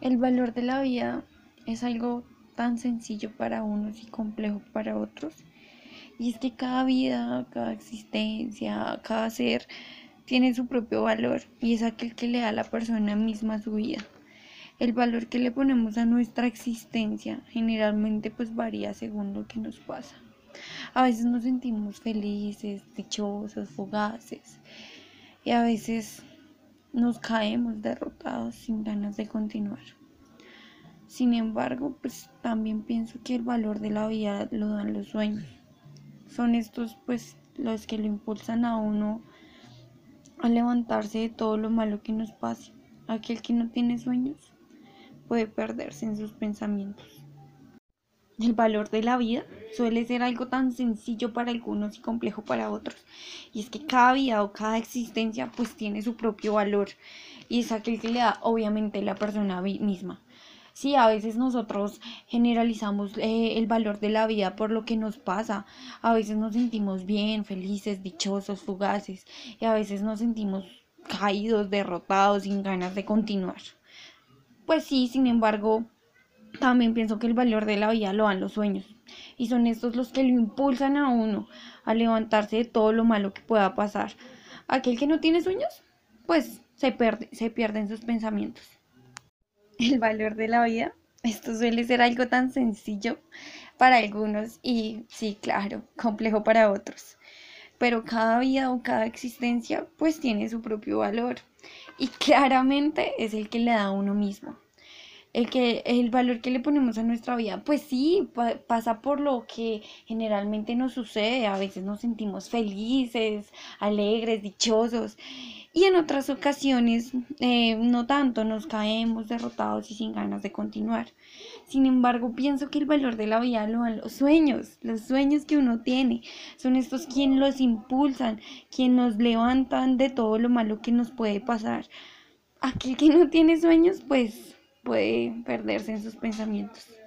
El valor de la vida es algo tan sencillo para unos y complejo para otros. Y es que cada vida, cada existencia, cada ser tiene su propio valor y es aquel que le da a la persona misma su vida. El valor que le ponemos a nuestra existencia generalmente pues varía según lo que nos pasa. A veces nos sentimos felices, dichosos, fugaces y a veces nos caemos derrotados sin ganas de continuar. Sin embargo, pues también pienso que el valor de la vida lo dan los sueños. Son estos pues los que lo impulsan a uno a levantarse de todo lo malo que nos pase. Aquel que no tiene sueños puede perderse en sus pensamientos. El valor de la vida suele ser algo tan sencillo para algunos y complejo para otros. Y es que cada vida o cada existencia pues tiene su propio valor. Y es aquel que le da obviamente la persona misma. Sí, a veces nosotros generalizamos eh, el valor de la vida por lo que nos pasa. A veces nos sentimos bien, felices, dichosos, fugaces. Y a veces nos sentimos caídos, derrotados, sin ganas de continuar. Pues sí, sin embargo, también pienso que el valor de la vida lo dan los sueños. Y son estos los que lo impulsan a uno a levantarse de todo lo malo que pueda pasar. Aquel que no tiene sueños, pues se pierde, se sus pensamientos. El valor de la vida, esto suele ser algo tan sencillo para algunos y sí, claro, complejo para otros. Pero cada vida o cada existencia pues tiene su propio valor y claramente es el que le da a uno mismo. El, que, el valor que le ponemos a nuestra vida, pues sí, pasa por lo que generalmente nos sucede. A veces nos sentimos felices, alegres, dichosos. Y en otras ocasiones eh, no tanto, nos caemos derrotados y sin ganas de continuar. Sin embargo, pienso que el valor de la vida lo dan los sueños, los sueños que uno tiene. Son estos quienes los impulsan, quienes nos levantan de todo lo malo que nos puede pasar. Aquel que no tiene sueños, pues puede perderse en sus pensamientos.